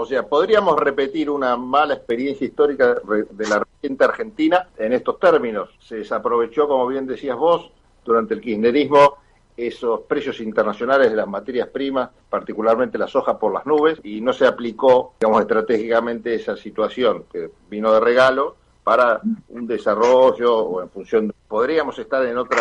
O sea, podríamos repetir una mala experiencia histórica de la reciente Argentina en estos términos. Se desaprovechó, como bien decías vos, durante el kirchnerismo esos precios internacionales de las materias primas, particularmente la soja por las nubes, y no se aplicó, digamos, estratégicamente esa situación que vino de regalo para un desarrollo o en función podríamos estar en otro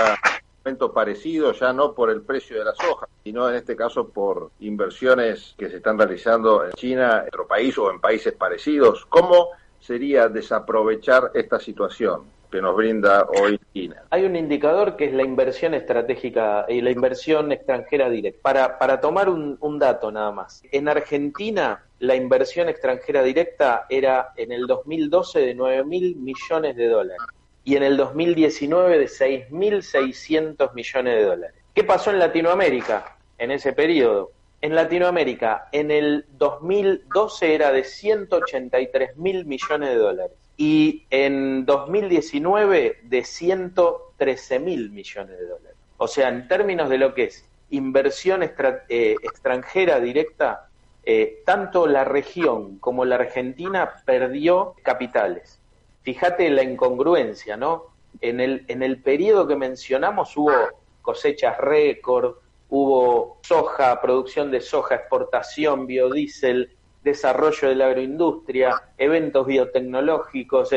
parecido ya no por el precio de la soja sino en este caso por inversiones que se están realizando en China en otro país o en países parecidos cómo sería desaprovechar esta situación que nos brinda hoy China. Hay un indicador que es la inversión estratégica y la inversión extranjera directa. Para, para tomar un, un dato nada más. En Argentina, la inversión extranjera directa era en el 2012 de 9 mil millones de dólares y en el 2019 de 6.600 millones de dólares. ¿Qué pasó en Latinoamérica en ese periodo? En Latinoamérica, en el 2012 era de 183 mil millones de dólares y en 2019 de 113 mil millones de dólares. O sea, en términos de lo que es inversión eh, extranjera directa, eh, tanto la región como la Argentina perdió capitales. Fíjate la incongruencia, ¿no? En el, en el periodo que mencionamos hubo cosechas récord, hubo soja, producción de soja, exportación, biodiesel, desarrollo de la agroindustria, eventos biotecnológicos.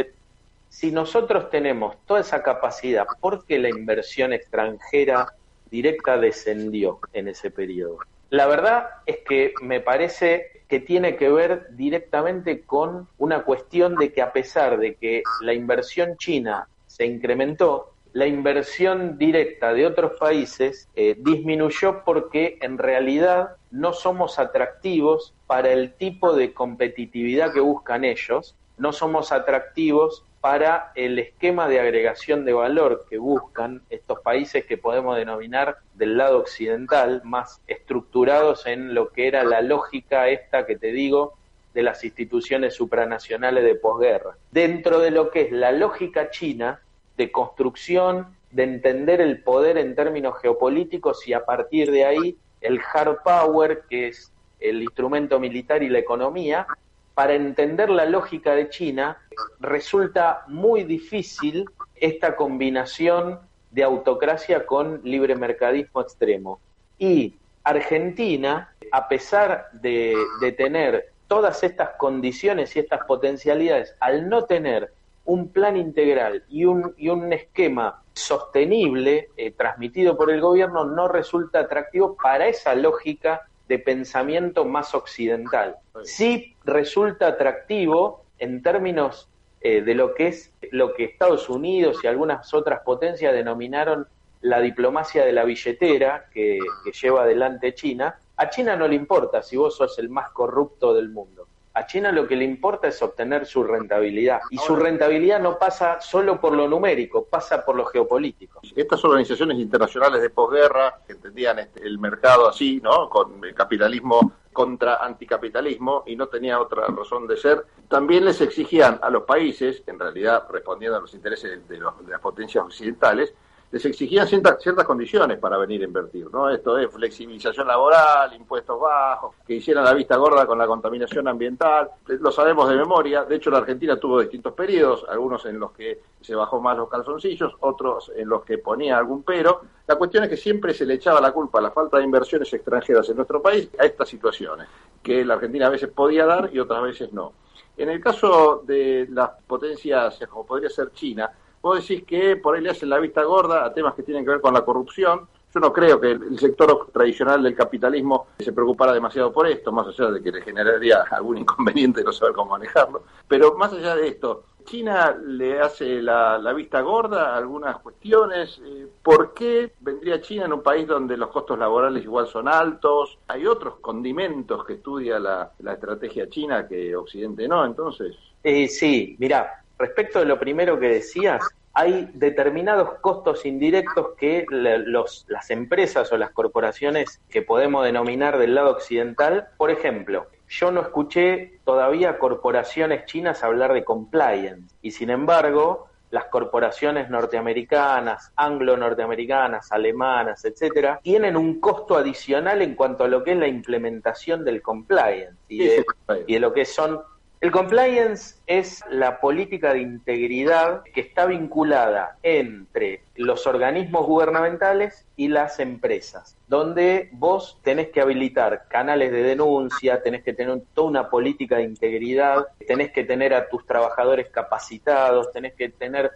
Si nosotros tenemos toda esa capacidad, ¿por qué la inversión extranjera directa descendió en ese periodo? La verdad es que me parece que tiene que ver directamente con una cuestión de que a pesar de que la inversión china se incrementó, la inversión directa de otros países eh, disminuyó porque en realidad no somos atractivos para el tipo de competitividad que buscan ellos, no somos atractivos para el esquema de agregación de valor que buscan estos países que podemos denominar del lado occidental, más estructurados en lo que era la lógica esta que te digo de las instituciones supranacionales de posguerra. Dentro de lo que es la lógica china, de construcción, de entender el poder en términos geopolíticos y a partir de ahí el hard power, que es el instrumento militar y la economía, para entender la lógica de China resulta muy difícil esta combinación de autocracia con libre mercadismo extremo. Y Argentina, a pesar de, tener todas estas condiciones y estas potencialidades, al no tener un plan integral y un, y un esquema sostenible eh, transmitido por el gobierno no resulta atractivo para esa lógica de pensamiento más occidental. Sí resulta atractivo en términos eh, de lo que es lo que Estados Unidos y algunas otras potencias denominaron la diplomacia de la billetera que, que lleva adelante China. A China no le importa si vos sos el más corrupto del mundo a China lo que le importa es obtener su rentabilidad. Y su rentabilidad no pasa solo por lo numérico, pasa por lo geopolítico. Estas organizaciones internacionales de posguerra, que entendían este, el mercado así, ¿no? Con el capitalismo contra anticapitalismo y no tenía otra razón de ser, también les exigían a los países, en realidad respondiendo a los intereses de, de las potencias occidentales, les exigían ciertas, ciertas condiciones para venir a invertir, ¿no? Esto es flexibilización laboral, impuestos bajos, que hicieran la vista gorda con la contaminación ambiental, lo sabemos de memoria, de hecho la Argentina tuvo distintos periodos, algunos en los que se bajó más los calzoncillos, otros en los que ponía algún pero, la cuestión es que siempre se le echaba la culpa a la falta de inversiones extranjeras en nuestro país a estas situaciones, que la Argentina a veces podía dar y otras veces no. En el caso de las potencias, como podría ser China, Vos decís que por ahí le hacen la vista gorda a temas que tienen que ver con la corrupción. Yo no creo que el sector tradicional del capitalismo se preocupara demasiado por esto, más allá de que le generaría algún inconveniente no saber cómo manejarlo. Pero más allá de esto, China le hace la, vista gorda a algunas cuestiones. Eh, ¿Por qué vendría China en un país donde los costos laborales igual son altos? Hay otros condimentos que estudia la, estrategia china que Occidente no, entonces. Eh, sí, mira, Respecto de lo primero que decías, hay determinados costos indirectos que los, las empresas o las corporaciones que podemos denominar del lado occidental, por ejemplo, yo no escuché todavía corporaciones chinas hablar de compliance y sin embargo las corporaciones norteamericanas, anglo-norteamericanas, alemanas, etcétera, tienen un costo adicional en cuanto a lo que es la implementación del compliance y y de lo que son el compliance es la política de integridad que está vinculada entre los organismos gubernamentales y las empresas, donde vos tenés que habilitar canales de denuncia, tenés que tener toda una política de integridad, tenés que tener a tus trabajadores capacitados, tenés que tener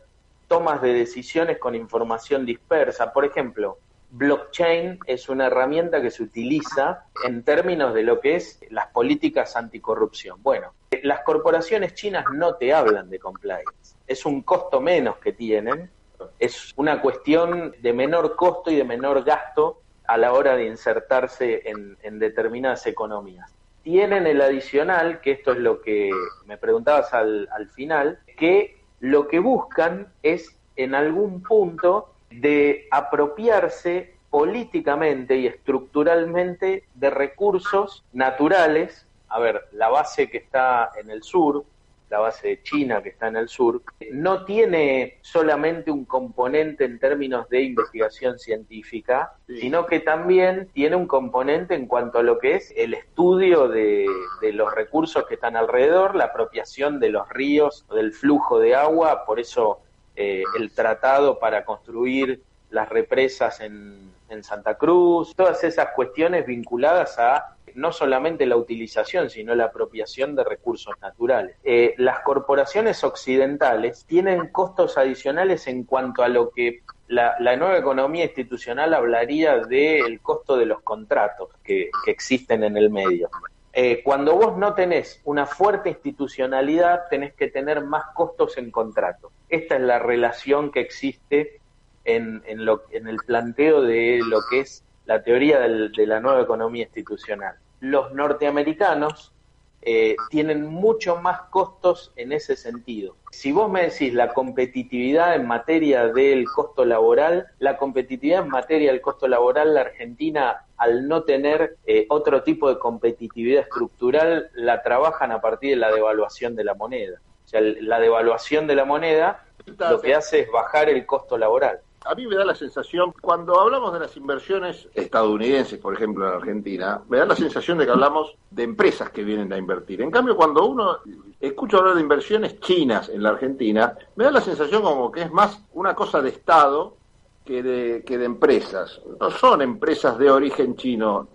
tomas de decisiones con información dispersa. Por ejemplo, blockchain es una herramienta que se utiliza en términos de lo que es las políticas anticorrupción. Bueno, las corporaciones chinas no te hablan de compliance, es un costo menos que tienen, es una cuestión de menor costo y de menor gasto a la hora de insertarse en, determinadas economías. Tienen el adicional, que esto es lo que me preguntabas al, al final, que lo que buscan es en algún punto de apropiarse políticamente y estructuralmente de recursos naturales. A ver, la base que está en el sur, la base de China que está en el sur, no tiene solamente un componente en términos de investigación científica, sino que también tiene un componente en cuanto a lo que es el estudio de, los recursos que están alrededor, la apropiación de los ríos, del flujo de agua, por eso eh, el tratado para construir las represas en, Santa Cruz, todas esas cuestiones vinculadas a no solamente la utilización, sino la apropiación de recursos naturales. Eh, las corporaciones occidentales tienen costos adicionales en cuanto a lo que la, nueva economía institucional hablaría del costo de los contratos que, existen en el medio. Eh, cuando vos no tenés una fuerte institucionalidad, tenés que tener más costos en contratos. Esta es la relación que existe en, lo, en el planteo de lo que es la teoría de la nueva economía institucional. Los norteamericanos eh, tienen mucho más costos en ese sentido. Si vos me decís la competitividad en materia del costo laboral, la competitividad en materia del costo laboral, la Argentina, al no tener eh, otro tipo de competitividad estructural, la trabajan a partir de la devaluación de la moneda. O sea, la devaluación de la moneda lo que hace es bajar el costo laboral a mí me da la sensación, cuando hablamos de las inversiones estadounidenses, por ejemplo, en Argentina, me da la sensación de que hablamos de empresas que vienen a invertir. En cambio, cuando uno escucha hablar de inversiones chinas en la Argentina, me da la sensación como que es más una cosa de Estado que de, que de empresas. No son empresas de origen chino.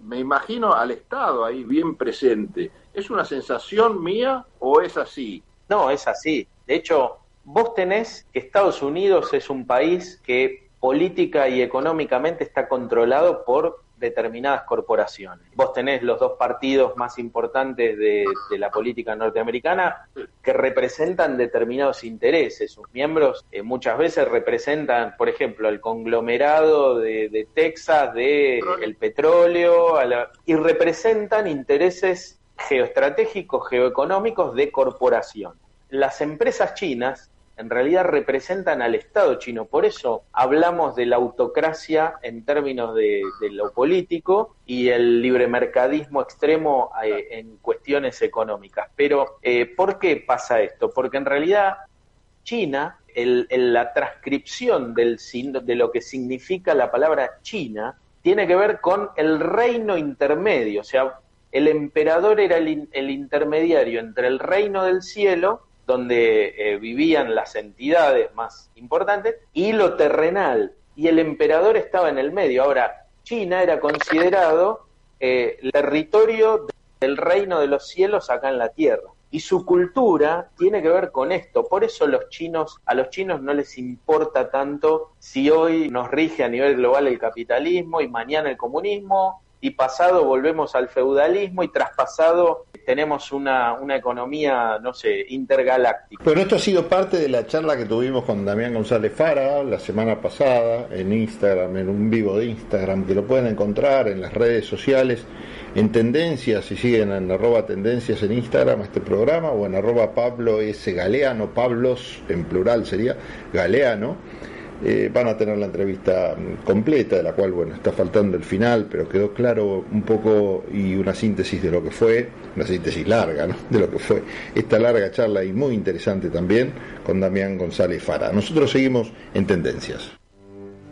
Me imagino al Estado ahí bien presente. ¿Es una sensación mía o es así? No, es así. De hecho, Vos tenés que Estados Unidos es un país que política y económicamente está controlado por determinadas corporaciones. Vos tenés los dos partidos más importantes de, la política norteamericana que representan determinados intereses. Sus miembros eh, muchas veces representan, por ejemplo, el conglomerado de, Texas, de el petróleo, y representan intereses geoestratégicos, geoeconómicos de corporación. Las empresas chinas en realidad representan al Estado chino. Por eso hablamos de la autocracia en términos de, lo político y el libremercadismo extremo eh, en cuestiones económicas. Pero, eh, ¿por qué pasa esto? Porque en realidad China, el, la transcripción del, de lo que significa la palabra China, tiene que ver con el reino intermedio, o sea, el emperador era el intermediario entre el reino del cielo donde eh, vivían las entidades más importantes, y lo terrenal. Y el emperador estaba en el medio. Ahora, China era considerado eh, territorio del reino de los cielos acá en la tierra. Y su cultura tiene que ver con esto. Por eso los chinos, a los chinos no les importa tanto si hoy nos rige a nivel global el capitalismo y mañana el comunismo y pasado volvemos al feudalismo y traspasado tenemos una, una economía, no sé, intergaláctica. Pero esto ha sido parte de la charla que tuvimos con Damián González Fara la semana pasada en Instagram, en un vivo de Instagram, que lo pueden encontrar en las redes sociales, en tendencias, si siguen en arroba tendencias en Instagram este programa, o en arroba Pablo S. Galeano, Pablos en plural sería Galeano Eh, van a tener la entrevista mm, completa, de la cual, bueno, está faltando el final, pero quedó claro un poco y una síntesis de lo que fue, una síntesis larga, ¿no? De lo que fue esta larga charla y muy interesante también con Damián González Fara. Nosotros seguimos en tendencias.